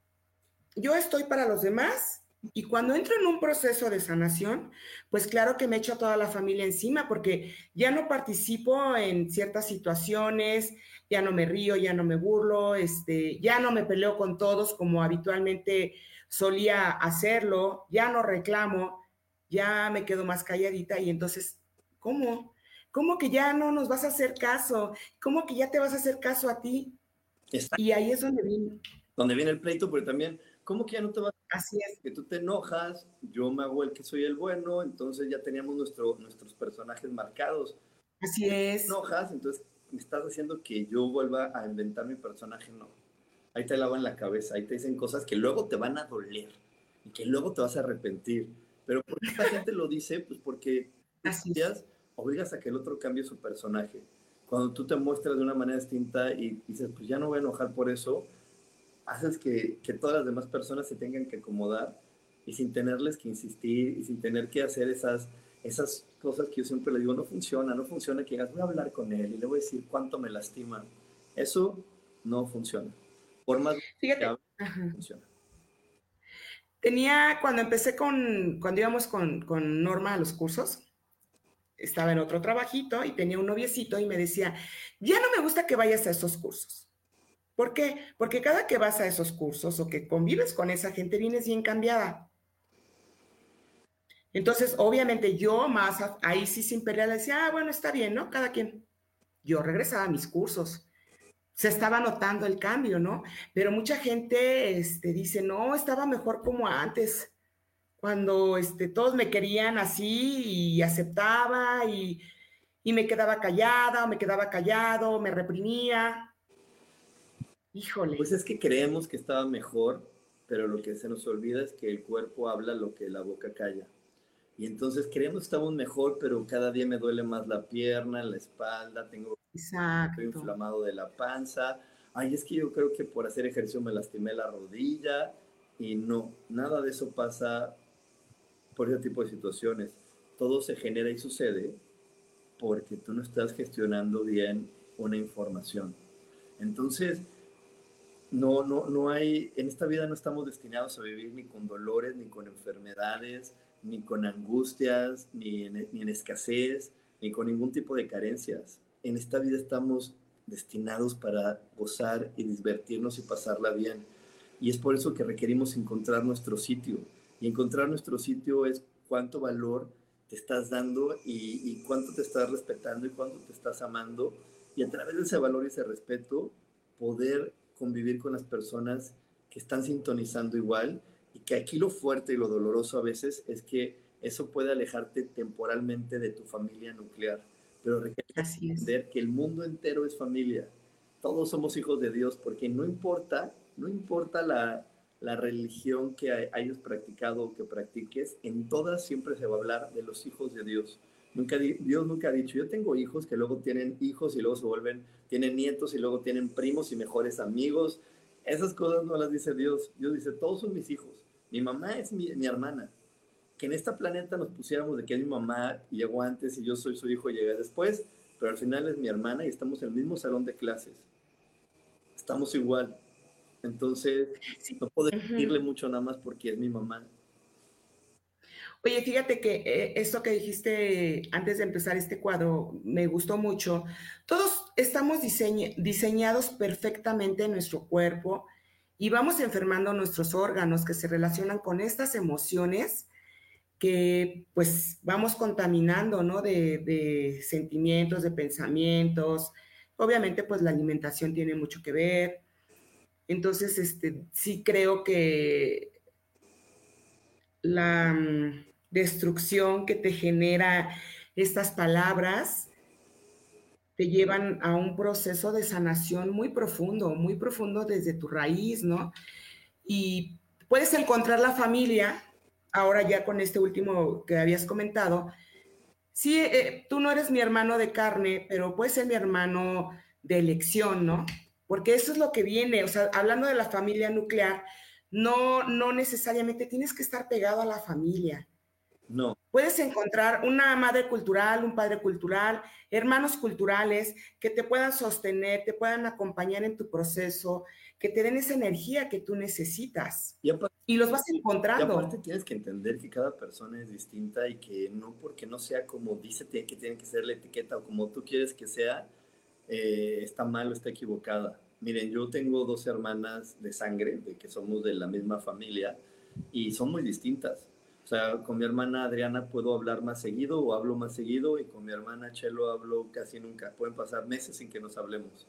Yo estoy para los demás y cuando entro en un proceso de sanación, pues claro que me echo a toda la familia encima porque ya no participo en ciertas situaciones, ya no me río, ya no me burlo, este, ya no me peleo con todos como habitualmente solía hacerlo, ya no reclamo, ya me quedo más calladita y entonces, ¿cómo? ¿Cómo que ya no nos vas a hacer caso? ¿Cómo que ya te vas a hacer caso a ti? Y ahí es donde viene. Donde viene el pleito, pero también ¿Cómo que ya no te vas? Así es. Que tú te enojas, yo me hago el que soy el bueno, entonces ya teníamos nuestro, nuestros personajes marcados. Así es. Te enojas, entonces me estás haciendo que yo vuelva a inventar mi personaje, no. Ahí te lavan la cabeza, ahí te dicen cosas que luego te van a doler y que luego te vas a arrepentir. Pero ¿por qué esta gente lo dice? Pues porque Así obligas a que el otro cambie su personaje. Cuando tú te muestras de una manera distinta y dices, pues ya no voy a enojar por eso, haces que, que, todas las demás personas se tengan que acomodar y sin tenerles que insistir y sin tener que hacer esas, esas cosas que yo siempre le digo, no funciona, no funciona que digas, voy a hablar con él y le voy a decir cuánto me lastima. Eso no funciona. Por más Fíjate, que hable, funciona. Tenía, cuando empecé con, cuando íbamos con, con Norma a los cursos, estaba en otro trabajito y tenía un noviecito y me decía, ya no me gusta que vayas a esos cursos ¿Por qué? Porque cada que vas a esos cursos o que convives con esa gente, vienes bien cambiada. Entonces, obviamente yo más ahí sí sin pelear decía, ah, bueno, está bien, ¿no? Cada quien. Yo regresaba a mis cursos. Se estaba notando el cambio, ¿no? Pero mucha gente este, dice, no, estaba mejor como antes, cuando este, todos me querían así y aceptaba y, y me quedaba callada o me quedaba callado, me reprimía. Híjole. Pues es que creemos que estaba mejor, pero lo que se nos olvida es que el cuerpo habla lo que la boca calla. Y entonces creemos que estamos mejor, pero cada día me duele más la pierna, la espalda, tengo Exacto. inflamado de la panza. Ay, es que yo creo que por hacer ejercicio me lastimé la rodilla y no, nada de eso pasa por ese tipo de situaciones. Todo se genera y sucede porque tú no estás gestionando bien una información. Entonces, no, no, no hay, en esta vida no estamos destinados a vivir ni con dolores, ni con enfermedades, ni con angustias, ni en, ni en escasez, ni con ningún tipo de carencias. En esta vida estamos destinados para gozar y divertirnos y pasarla bien. Y es por eso que requerimos encontrar nuestro sitio. Y encontrar nuestro sitio es cuánto valor te estás dando y, y, cuánto te estás respetando y cuánto te estás amando. Y a través de ese valor y ese respeto, poder convivir con las personas que están sintonizando igual y que aquí lo fuerte y lo doloroso a veces es que eso puede alejarte temporalmente de tu familia nuclear, pero requiere entender que el mundo entero es familia. Todos somos hijos de Dios porque no importa, no importa la, la religión que hayas practicado o que practiques, en todas siempre se va a hablar de los hijos de Dios. Nunca, Dios nunca ha dicho, yo tengo hijos que luego tienen hijos y luego se vuelven, tienen nietos y luego tienen primos y mejores amigos. Esas cosas no las dice Dios. Dios dice, todos son mis hijos. Mi mamá es mi, mi hermana. Que en esta planeta nos pusiéramos de que es mi mamá y llegó antes y yo soy su hijo y llegué después, pero al final es mi hermana y estamos en el mismo salón de clases. Estamos igual. Entonces, no puedo decirle mucho nada más porque es mi mamá. Oye, fíjate que eh, esto que dijiste antes de empezar este cuadro me gustó mucho. Todos estamos diseñados perfectamente en nuestro cuerpo y vamos enfermando nuestros órganos que se relacionan con estas emociones que pues vamos contaminando, ¿no? De, de sentimientos, de pensamientos. Obviamente pues la alimentación tiene mucho que ver. Entonces, este, sí creo que la mm, destrucción que te genera estas palabras te llevan a un proceso de sanación muy profundo, muy profundo desde tu raíz, ¿no? Y puedes encontrar la familia, ahora ya con este último que habías comentado, sí, eh, tú no eres mi hermano de carne, pero puedes ser mi hermano de elección, ¿no? Porque eso es lo que viene, o sea, hablando de la familia nuclear, no, no necesariamente tienes que estar pegado a la familia. No. Puedes encontrar una madre cultural, un padre cultural, hermanos culturales que te puedan sostener, te puedan acompañar en tu proceso, que te den esa energía que tú necesitas. Y, los vas encontrando. Y aparte tienes que entender que cada persona es distinta y que no porque no sea como dice que tiene que ser la etiqueta o como tú quieres que sea, eh, está mal o está equivocada. Miren, yo tengo dos hermanas de sangre, de que somos de la misma familia, y son muy distintas o sea, con mi hermana Adriana puedo hablar más seguido o hablo más seguido y con mi hermana Chelo hablo casi nunca. Pueden pasar meses sin que nos hablemos.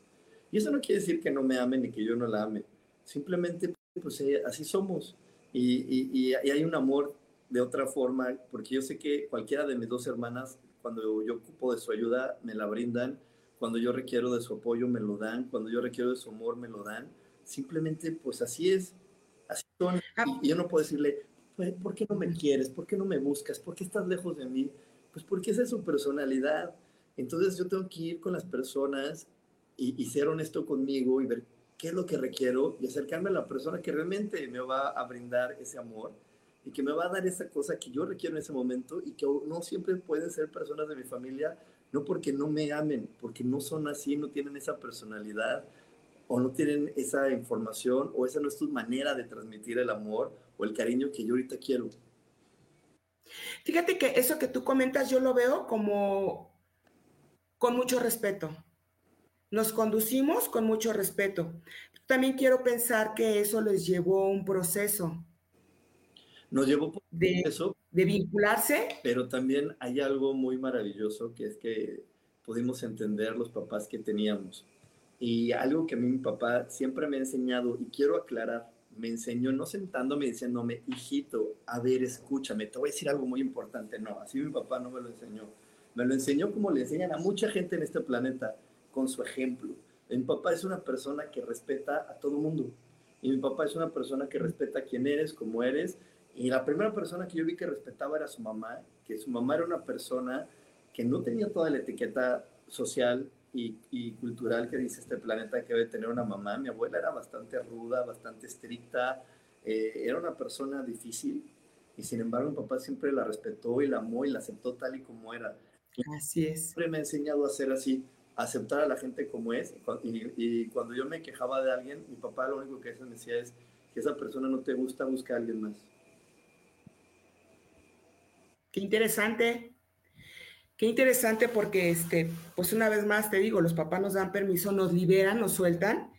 Y eso no quiere decir que no me ame ni que yo no la ame. Simplemente, pues eh, así somos. Y, y, hay un amor de otra forma, porque yo sé que cualquiera de mis dos hermanas, cuando yo ocupo de su ayuda, me la brindan. Cuando yo requiero de su apoyo, me lo dan. Cuando yo requiero de su amor, me lo dan. Simplemente, pues así es. Así son. Ah. Y yo no puedo decirle, ¿por qué no me quieres? ¿Por qué no me buscas? ¿Por qué estás lejos de mí? Pues porque esa es su personalidad. Entonces yo tengo que ir con las personas y, ser honesto conmigo y ver qué es lo que requiero y acercarme a la persona que realmente me va a brindar ese amor y que me va a dar esa cosa que yo requiero en ese momento y que no siempre pueden ser personas de mi familia, no porque no me amen, porque no son así, no tienen esa personalidad o no tienen esa información o esa no es tu manera de transmitir el amor o el cariño que yo ahorita quiero. Fíjate que eso que tú comentas yo lo veo como con mucho respeto. Nos conducimos con mucho respeto. También quiero pensar que eso les llevó un proceso. Nos llevó por de, eso. De vincularse. Pero también hay algo muy maravilloso que es que pudimos entender los papás que teníamos. Y algo que a mí mi papá siempre me ha enseñado, y quiero aclarar, me enseñó no sentándome diciéndome, hijito, a ver, escúchame, te voy a decir algo muy importante. No, así mi papá no me lo enseñó. Me lo enseñó como le enseñan a mucha gente en este planeta, con su ejemplo. Mi papá es una persona que respeta a todo mundo. Y mi papá es una persona que respeta a quién eres, cómo eres. Y la primera persona que yo vi que respetaba era su mamá, que su mamá era una persona que no tenía toda la etiqueta social y, cultural que dice este planeta que debe tener una mamá. Mi abuela era bastante ruda, bastante estricta, eh, era una persona difícil y sin embargo mi papá siempre la respetó y la amó y la aceptó tal y como era. Así es. Siempre me ha enseñado a ser así, aceptar a la gente como es y, cuando yo me quejaba de alguien, mi papá lo único que me decía es que esa persona no te gusta, busca a alguien más. Qué interesante. Qué interesante porque, este, pues una vez más te digo, los papás nos dan permiso, nos liberan, nos sueltan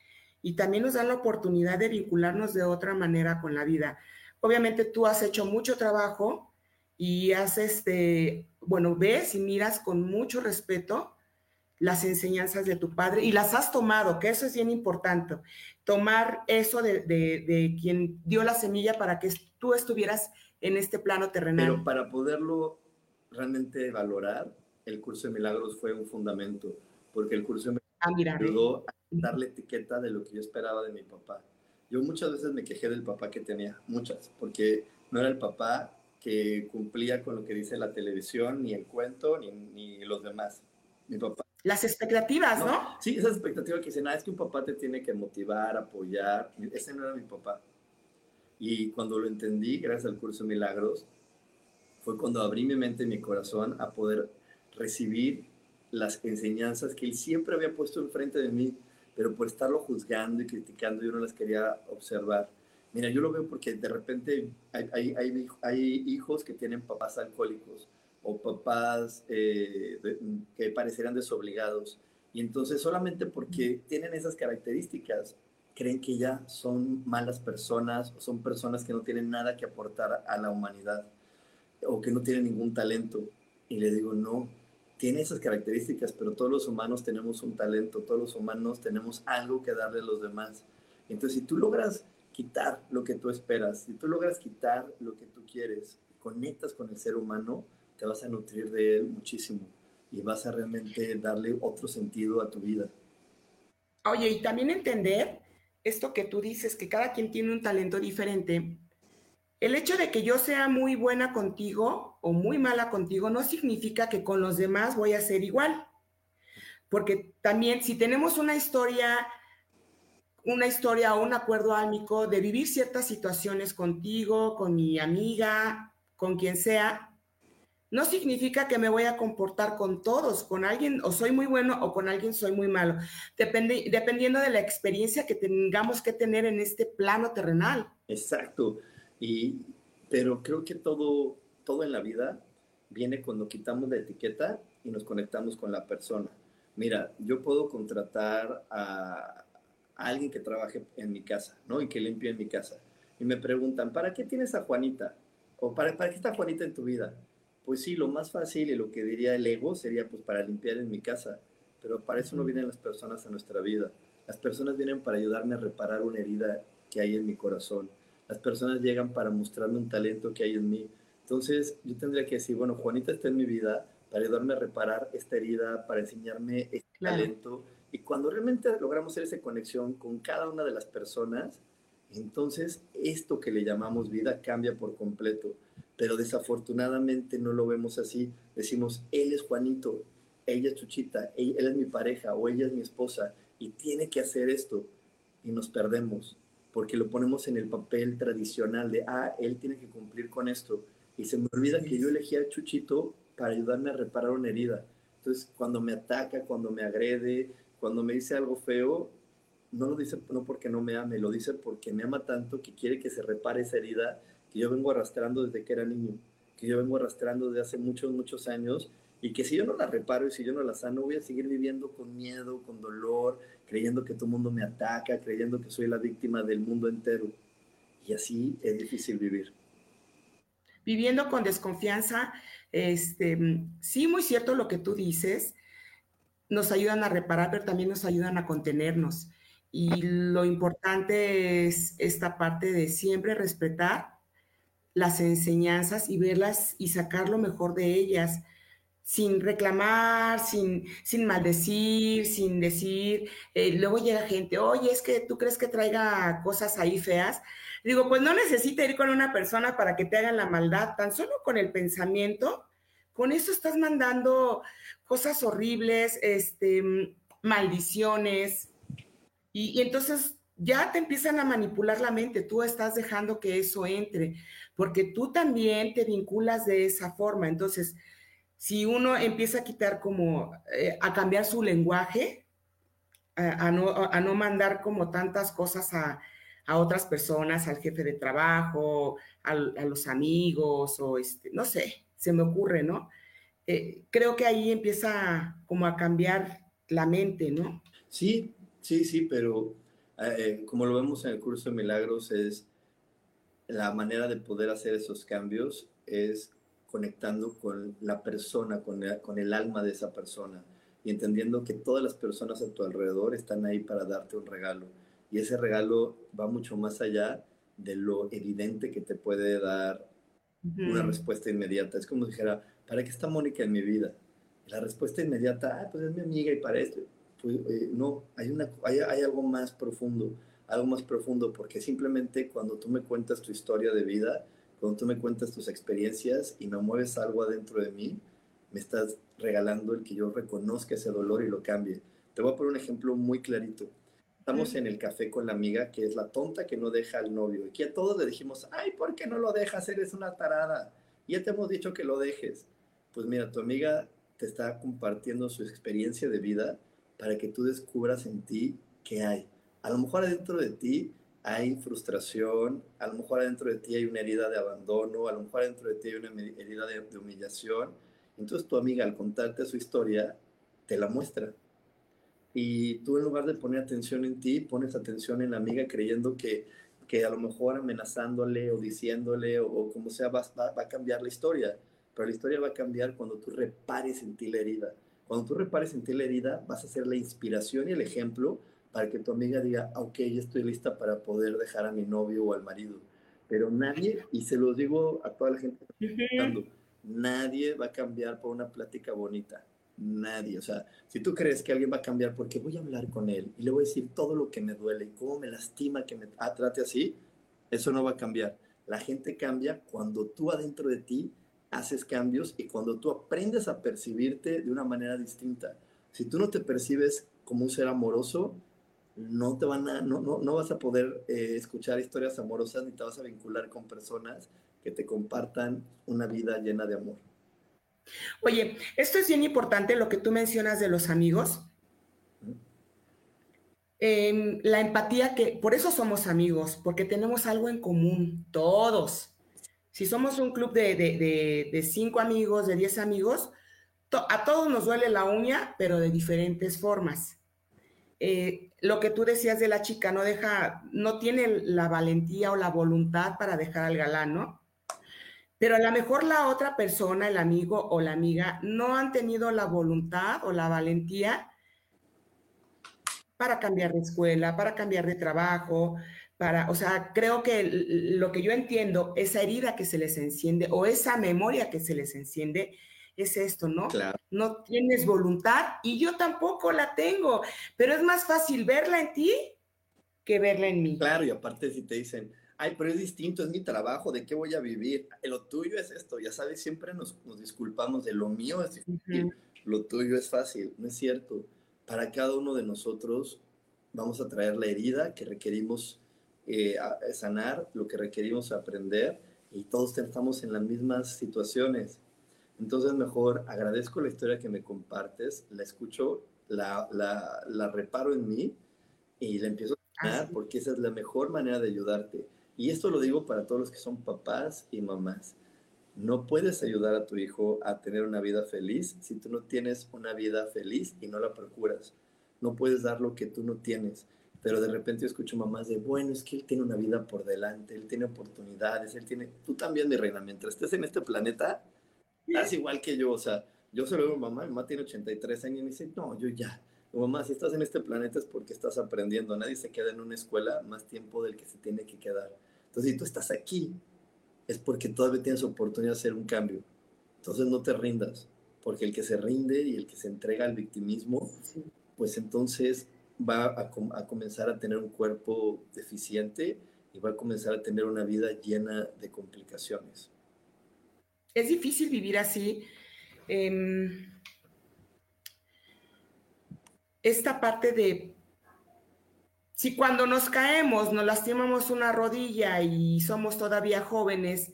y también nos dan la oportunidad de vincularnos de otra manera con la vida. Obviamente tú has hecho mucho trabajo y has, este, bueno, ves y miras con mucho respeto las enseñanzas de tu padre y las has tomado, que eso es bien importante. Tomar eso de, de quien dio la semilla para que tú estuvieras en este plano terrenal. Pero para poderlo realmente valorar, el curso de milagros fue un fundamento, porque el curso de milagros me ayudó a darle etiqueta de lo que yo esperaba de mi papá. Yo muchas veces me quejé del papá que tenía, muchas, porque no era el papá que cumplía con lo que dice la televisión, ni el cuento, ni, ni los demás. Mi papá. Las expectativas, ¿no? Sí, esas expectativas que dicen, ah, es que un papá te tiene que motivar, apoyar. Ese no era mi papá. Y cuando lo entendí, gracias al curso de milagros, fue cuando abrí mi mente y mi corazón a poder recibir las enseñanzas que él siempre había puesto enfrente de mí, pero por estarlo juzgando y criticando yo no las quería observar. Mira, yo lo veo porque de repente hay, hijos que tienen papás alcohólicos o papás eh, que parecerán desobligados. Y entonces solamente porque tienen esas características, creen que ya son malas personas son personas que no tienen nada que aportar a la humanidad o que no tiene ningún talento. Y le digo, no, tiene esas características, pero todos los humanos tenemos un talento, todos los humanos tenemos algo que darle a los demás. Entonces, si tú logras quitar lo que tú esperas, si tú logras quitar lo que tú quieres, conectas con el ser humano, te vas a nutrir de él muchísimo y vas a realmente darle otro sentido a tu vida. Oye, y también entender esto que tú dices, que cada quien tiene un talento diferente, el hecho de que yo sea muy buena contigo o muy mala contigo no significa que con los demás voy a ser igual. Porque también si tenemos una historia una historia o un acuerdo álmico de vivir ciertas situaciones contigo, con mi amiga, con quien sea, no significa que me voy a comportar con todos, con alguien o soy muy bueno o con alguien soy muy malo, dependiendo de la experiencia que tengamos que tener en este plano terrenal. Exacto, y, pero creo que todo, todo en la vida viene cuando quitamos la etiqueta y nos conectamos con la persona. Mira, yo puedo contratar a, alguien que trabaje en mi casa, ¿no? Y que limpie en mi casa. Y me preguntan, ¿para qué tienes a Juanita? ¿O para, para qué está Juanita en tu vida? Pues sí, lo más fácil y lo que diría el ego sería pues para limpiar en mi casa, pero para eso no vienen las personas a nuestra vida. Las personas vienen para ayudarme a reparar una herida que hay en mi corazón. Las personas llegan para mostrarme un talento que hay en mí. Entonces yo tendría que decir, bueno, Juanita está en mi vida para ayudarme a reparar esta herida, para enseñarme este talento. Y cuando realmente logramos hacer esa conexión con cada una de las personas, entonces esto que le llamamos vida cambia por completo pero desafortunadamente no lo vemos así. Decimos, él es Juanito, ella es Chuchita, él, es mi pareja o ella es mi esposa y tiene que hacer esto y nos perdemos porque lo ponemos en el papel tradicional de, ah, él tiene que cumplir con esto. Y se me olvida que yo elegí a Chuchito para ayudarme a reparar una herida. Entonces, cuando me ataca, cuando me agrede, cuando me dice algo feo, no lo dice no porque no me ame, lo dice porque me ama tanto que quiere que se repare esa herida que yo vengo arrastrando desde que era niño, que yo vengo arrastrando desde hace muchos, muchos años y que si yo no la reparo y si yo no la sano, voy a seguir viviendo con miedo, con dolor, creyendo que todo el mundo me ataca, creyendo que soy la víctima del mundo entero. Y así es difícil vivir. Viviendo con desconfianza, este, sí, muy cierto lo que tú dices, nos ayudan a reparar, pero también nos ayudan a contenernos. Y lo importante es esta parte de siempre respetar las enseñanzas y verlas y sacar lo mejor de ellas, sin reclamar, sin, sin maldecir, sin decir, eh, luego llega gente, oye, es que tú crees que traiga cosas ahí feas. Digo, pues no necesita ir con una persona para que te hagan la maldad, tan solo con el pensamiento, con eso estás mandando cosas horribles, este, maldiciones, y, y entonces ya te empiezan a manipular la mente, tú estás dejando que eso entre porque tú también te vinculas de esa forma. Entonces, si uno empieza a quitar como, eh, a cambiar su lenguaje, a, no, mandar como tantas cosas a, otras personas, al jefe de trabajo, a los amigos, o este, no sé, se me ocurre, ¿no? Eh, creo que ahí empieza como a cambiar la mente, ¿no? Sí, sí, sí, pero eh, como lo vemos en el curso de milagros, es la manera de poder hacer esos cambios es conectando con la persona, con el, con el alma de esa persona y entendiendo que todas las personas a tu alrededor están ahí para darte un regalo. Y ese regalo va mucho más allá de lo evidente que te puede dar una respuesta inmediata. Es como dijera, ¿para qué está Mónica en mi vida? La respuesta inmediata, ah, pues es mi amiga y para esto. Pues, eh, no, hay, una, hay, hay algo más profundo algo más profundo, porque simplemente cuando tú me cuentas tu historia de vida, cuando tú me cuentas tus experiencias y me mueves algo adentro de mí, me estás regalando el que yo reconozca ese dolor y lo cambie. Te voy a poner un ejemplo muy clarito. Estamos en el café con la amiga que es la tonta que no deja al novio y que a todos le dijimos, ay, ¿por qué no lo dejas? Eres una tarada. Ya te hemos dicho que lo dejes. Pues mira, tu amiga te está compartiendo su experiencia de vida para que tú descubras en ti qué hay a lo mejor adentro de ti hay frustración, a lo mejor adentro de ti hay una herida de abandono, a lo mejor adentro de ti hay una herida de, humillación. Entonces tu amiga al contarte su historia, te la muestra. Y tú en lugar de poner atención en ti, pones atención en la amiga creyendo que, que a lo mejor amenazándole o diciéndole o, como sea va, va, a cambiar la historia. Pero la historia va a cambiar cuando tú repares en ti la herida. Cuando tú repares en ti la herida, vas a ser la inspiración y el ejemplo para que tu amiga diga, ah, ok, ya estoy lista para poder dejar a mi novio o al marido. Pero nadie, y se los digo a toda la gente nadie va a cambiar por una plática bonita. Nadie. O sea, si tú crees que alguien va a cambiar porque voy a hablar con él y le voy a decir todo lo que me duele y cómo me lastima que me trate así, eso no va a cambiar. La gente cambia cuando tú adentro de ti haces cambios y cuando tú aprendes a percibirte de una manera distinta. Si tú no te percibes como un ser amoroso, no te van a, no, no, no vas a poder eh, escuchar historias amorosas ni te vas a vincular con personas que te compartan una vida llena de amor. Oye, esto es bien importante lo que tú mencionas de los amigos. Em, la empatía que, por eso somos amigos, porque tenemos algo en común, todos. Si somos un club de, cinco amigos, de diez amigos, a todos nos duele la uña, pero de diferentes formas. Eh, lo que tú decías de la chica, no deja, no tiene la valentía o la voluntad para dejar al galán, ¿no? Pero a lo mejor la otra persona, el amigo o la amiga, no han tenido la voluntad o la valentía para cambiar de escuela, para cambiar de trabajo, para, o sea, creo que lo que yo entiendo, esa herida que se les enciende o esa memoria que se les enciende, es esto, ¿no? Claro. No tienes voluntad y yo tampoco la tengo, pero es más fácil verla en ti que verla en mí. Claro, y aparte si te dicen, ay, pero es distinto, es mi trabajo, ¿de qué voy a vivir? Lo tuyo es esto, ya sabes, siempre nos, disculpamos de lo mío es difícil, lo tuyo es fácil, no es cierto. Para cada uno de nosotros vamos a traer la herida que requerimos eh, sanar, lo que requerimos aprender, y todos estamos en las mismas situaciones. Entonces mejor agradezco la historia que me compartes, la escucho, la, la, la reparo en mí y la empiezo a sanar porque esa es la mejor manera de ayudarte. Y esto lo digo para todos los que son papás y mamás. No puedes ayudar a tu hijo a tener una vida feliz si tú no tienes una vida feliz y no la procuras. No puedes dar lo que tú no tienes. Pero de repente yo escucho mamás de, bueno, es que él tiene una vida por delante, él tiene oportunidades, él tiene... Tú también, mi reina, mientras estés en este planeta, estás igual que yo. O sea, yo se lo digo a mamá, mi mamá tiene 83 años y me dice, no, yo ya. Mamá, si estás en este planeta es porque estás aprendiendo. Nadie se queda en una escuela más tiempo del que se tiene que quedar. Entonces, si tú estás aquí, es porque todavía tienes oportunidad de hacer un cambio. Entonces, no te rindas, porque el que se rinde y el que se entrega al victimismo, pues entonces va a, a, comenzar a tener un cuerpo deficiente y va a comenzar a tener una vida llena de complicaciones. Es difícil vivir así. Em, esta parte de si cuando nos caemos nos lastimamos una rodilla y somos todavía jóvenes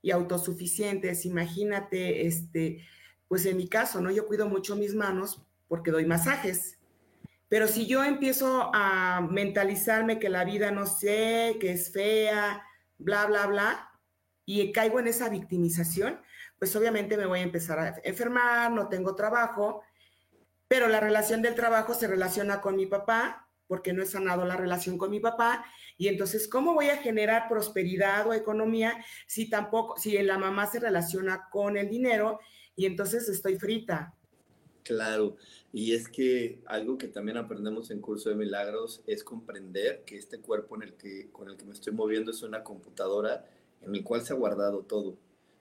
y autosuficientes, imagínate, este, pues en mi caso, ¿no? Yo cuido mucho mis manos porque doy masajes. Pero si yo empiezo a mentalizarme que la vida no sé, que es fea, bla, bla, bla, y caigo en esa victimización, pues obviamente me voy a empezar a enfermar, no tengo trabajo, pero la relación del trabajo se relaciona con mi papá porque no he sanado la relación con mi papá. Y entonces, ¿cómo voy a generar prosperidad o economía si tampoco, si la mamá se relaciona con el dinero y entonces estoy frita? Claro, y es que algo que también aprendemos en Curso de Milagros es comprender que este cuerpo en el que, con el que me estoy moviendo es una computadora en el cual se ha guardado todo.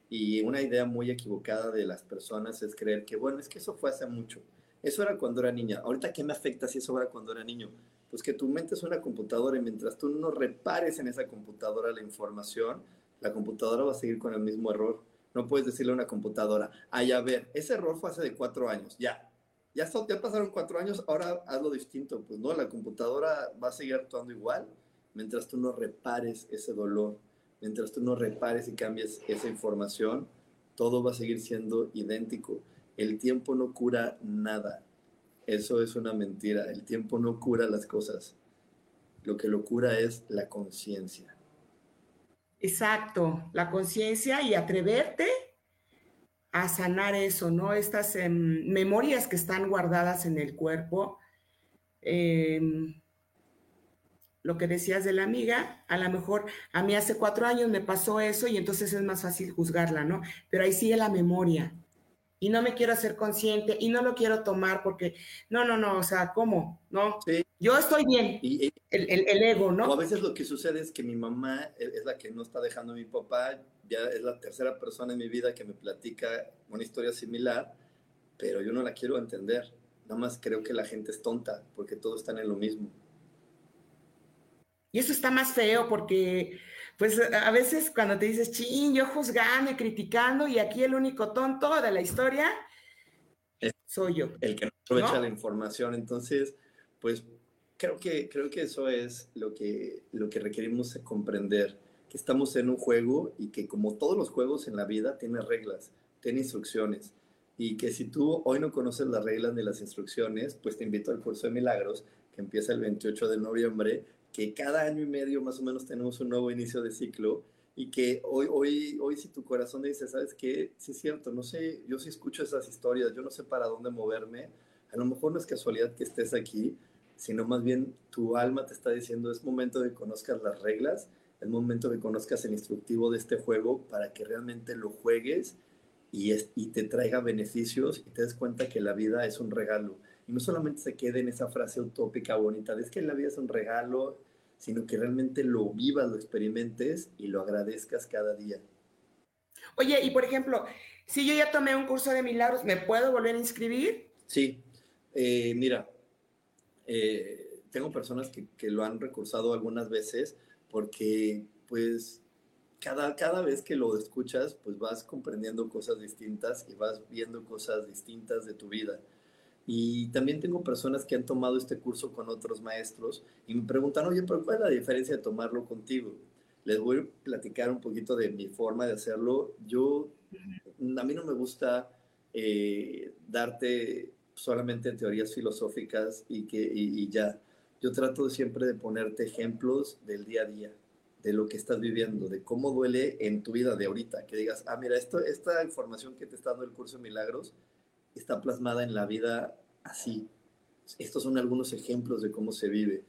Y una idea muy equivocada de las personas es creer que, bueno, es que eso fue hace mucho. Eso era cuando era niña. Ahorita, ¿qué me afecta si eso era cuando era niño? pues que tu mente es una computadora y mientras tú no repares en esa computadora la información, la computadora va a seguir con el mismo error. No puedes decirle a una computadora, ay, a ver, ese error fue hace de cuatro años, ya. Ya, ya pasaron cuatro años, ahora hazlo distinto. Pues no, la computadora va a seguir actuando igual mientras tú no repares ese dolor, mientras tú no repares y cambies esa información, todo va a seguir siendo idéntico. El tiempo no cura nada. Eso es una mentira. El tiempo no cura las cosas. Lo que lo cura es la conciencia. Exacto, la conciencia y atreverte a sanar eso, ¿no? Estas em, memorias que están guardadas en el cuerpo. Em, lo que decías de la amiga, a lo mejor a mí hace cuatro años me pasó eso y entonces es más fácil juzgarla, ¿no? Pero ahí sigue la memoria y no me quiero hacer consciente y no lo quiero tomar porque, no, no, no, o sea, ¿cómo? No, yo estoy bien, y, el, ego, ¿no? a veces lo que sucede es que mi mamá e, es la que no está dejando a mi papá, ya es la tercera persona en mi vida que me platica una historia similar, pero yo no la quiero entender, nada más creo que la gente es tonta porque todos están en lo mismo. Y eso está más feo porque pues a veces cuando te dices, ching, yo juzgando y criticando y aquí el único tonto de la historia soy yo. El que no aprovecha la información. Entonces, pues creo que, creo que eso es lo que, lo que requerimos comprender, que estamos en un juego y que como todos los juegos en la vida tiene reglas, tiene instrucciones y que si tú hoy no conoces las reglas ni las instrucciones, pues te invito al curso de milagros que empieza el 28 de noviembre, que cada año y medio más o menos tenemos un nuevo inicio de ciclo y que hoy, hoy, hoy si tu corazón dice, ¿sabes qué? Sí es cierto, no sé, yo sí escucho esas historias, yo no sé para dónde moverme, a lo mejor no es casualidad que estés aquí, sino más bien tu alma te está diciendo, es momento de que conozcas las reglas, es momento de que conozcas el instructivo de este juego para que realmente lo juegues y, y te traiga beneficios y te des cuenta que la vida es un regalo. Y no solamente se quede en esa frase utópica bonita de es que la vida es un regalo, sino que realmente lo vivas, lo experimentes y lo agradezcas cada día. Oye, y por ejemplo, si yo ya tomé un curso de milagros, ¿me puedo volver a inscribir? Sí, eh, mira, eh, tengo personas que, que, lo han recursado algunas veces porque pues cada, cada vez que lo escuchas pues vas comprendiendo cosas distintas y vas viendo cosas distintas de tu vida. Y también tengo personas que han tomado este curso con otros maestros y me preguntan, oye, pero ¿cuál es la diferencia de tomarlo contigo? Les voy a platicar un poquito de mi forma de hacerlo. Yo, a mí no me gusta eh, darte solamente teorías filosóficas y, que, y, ya. Yo trato siempre de ponerte ejemplos del día a día, de lo que estás viviendo, de cómo duele en tu vida de ahorita. Que digas, ah, mira, esto, esta información que te está dando el curso de milagros está plasmada en la vida así. Estos son algunos ejemplos de cómo se vive,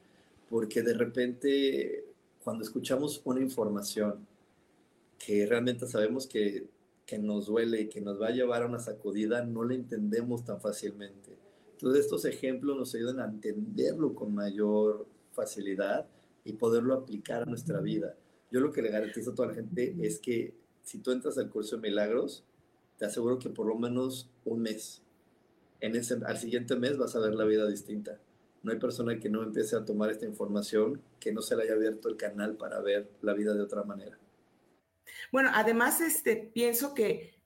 porque de repente cuando escuchamos una información que realmente sabemos que, que nos duele y que nos va a llevar a una sacudida, no la entendemos tan fácilmente. Entonces estos ejemplos nos ayudan a entenderlo con mayor facilidad y poderlo aplicar a nuestra vida. Yo lo que le garantizo a toda la gente es que si tú entras al curso de milagros, te aseguro que por lo menos un mes, en ese, al siguiente mes vas a ver la vida distinta. No hay persona que no empiece a tomar esta información que no se le haya abierto el canal para ver la vida de otra manera. Bueno, además, este, pienso que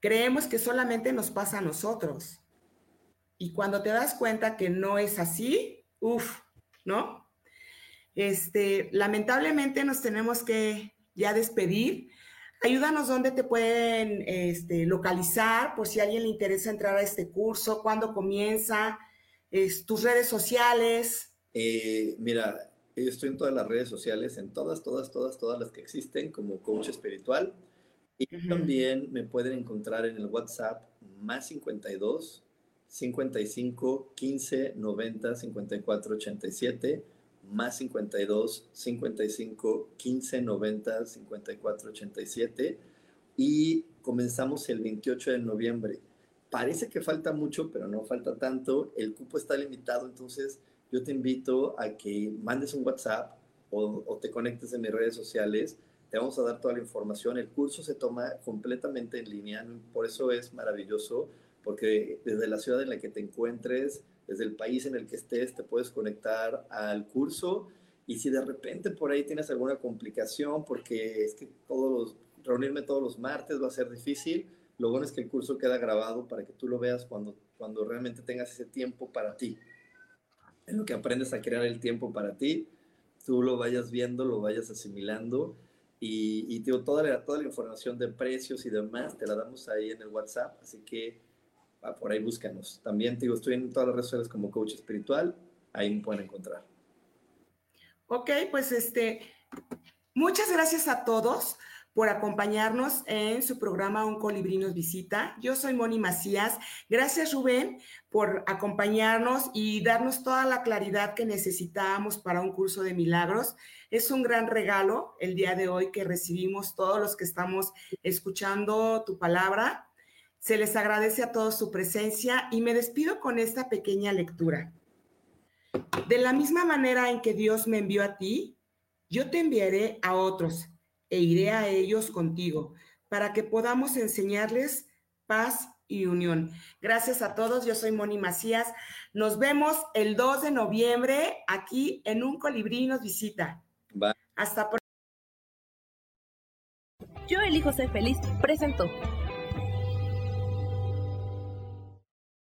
creemos que solamente nos pasa a nosotros. Y cuando te das cuenta que no es así, uff, ¿no? Este, lamentablemente nos tenemos que ya despedir. Ayúdanos dónde te pueden este, localizar por si a alguien le interesa entrar a este curso, cuándo comienza, tus redes sociales. Eh, mira, yo estoy en todas las redes sociales, en todas, todas, todas, todas las que existen como coach espiritual. Y también me pueden encontrar en el WhatsApp más 52 55 15 90 54 87 más 52 55 15 90 54 87 y comenzamos el 28 de noviembre. Parece que falta mucho, pero no falta tanto. El cupo está limitado, entonces yo te invito a que mandes un WhatsApp o, te conectes en mis redes sociales. Te vamos a dar toda la información. El curso se toma completamente en línea, por eso es maravilloso, porque desde la ciudad en la que te encuentres, desde el país en el que estés, te puedes conectar al curso. Y si de repente por ahí tienes alguna complicación, porque es que todos los, reunirme todos los martes va a ser difícil, lo bueno es que el curso queda grabado para que tú lo veas cuando, cuando realmente tengas ese tiempo para ti. En lo que aprendes a crear el tiempo para ti, tú lo vayas viendo, lo vayas asimilando y, y toda, la, toda la información de precios y demás te la damos ahí en el WhatsApp, así que Ah, por ahí búscanos. También digo, estoy en todas las redes sociales como coach espiritual, ahí me pueden encontrar. Ok, pues este, muchas gracias a todos por acompañarnos en su programa Un Colibrí nos visita. Yo soy Moni Macías. Gracias Rubén por acompañarnos y darnos toda la claridad que necesitábamos para un curso de milagros. Es un gran regalo el día de hoy que recibimos todos los que estamos escuchando tu palabra se les agradece a todos su presencia y me despido con esta pequeña lectura. De la misma manera en que Dios me envió a ti, yo te enviaré a otros e iré a ellos contigo para que podamos enseñarles paz y unión. Gracias a todos, yo soy Moni Macías. Nos vemos el 2 de noviembre aquí en Un Colibrí nos visita. Hasta pronto. Yo elijo ser feliz, presento.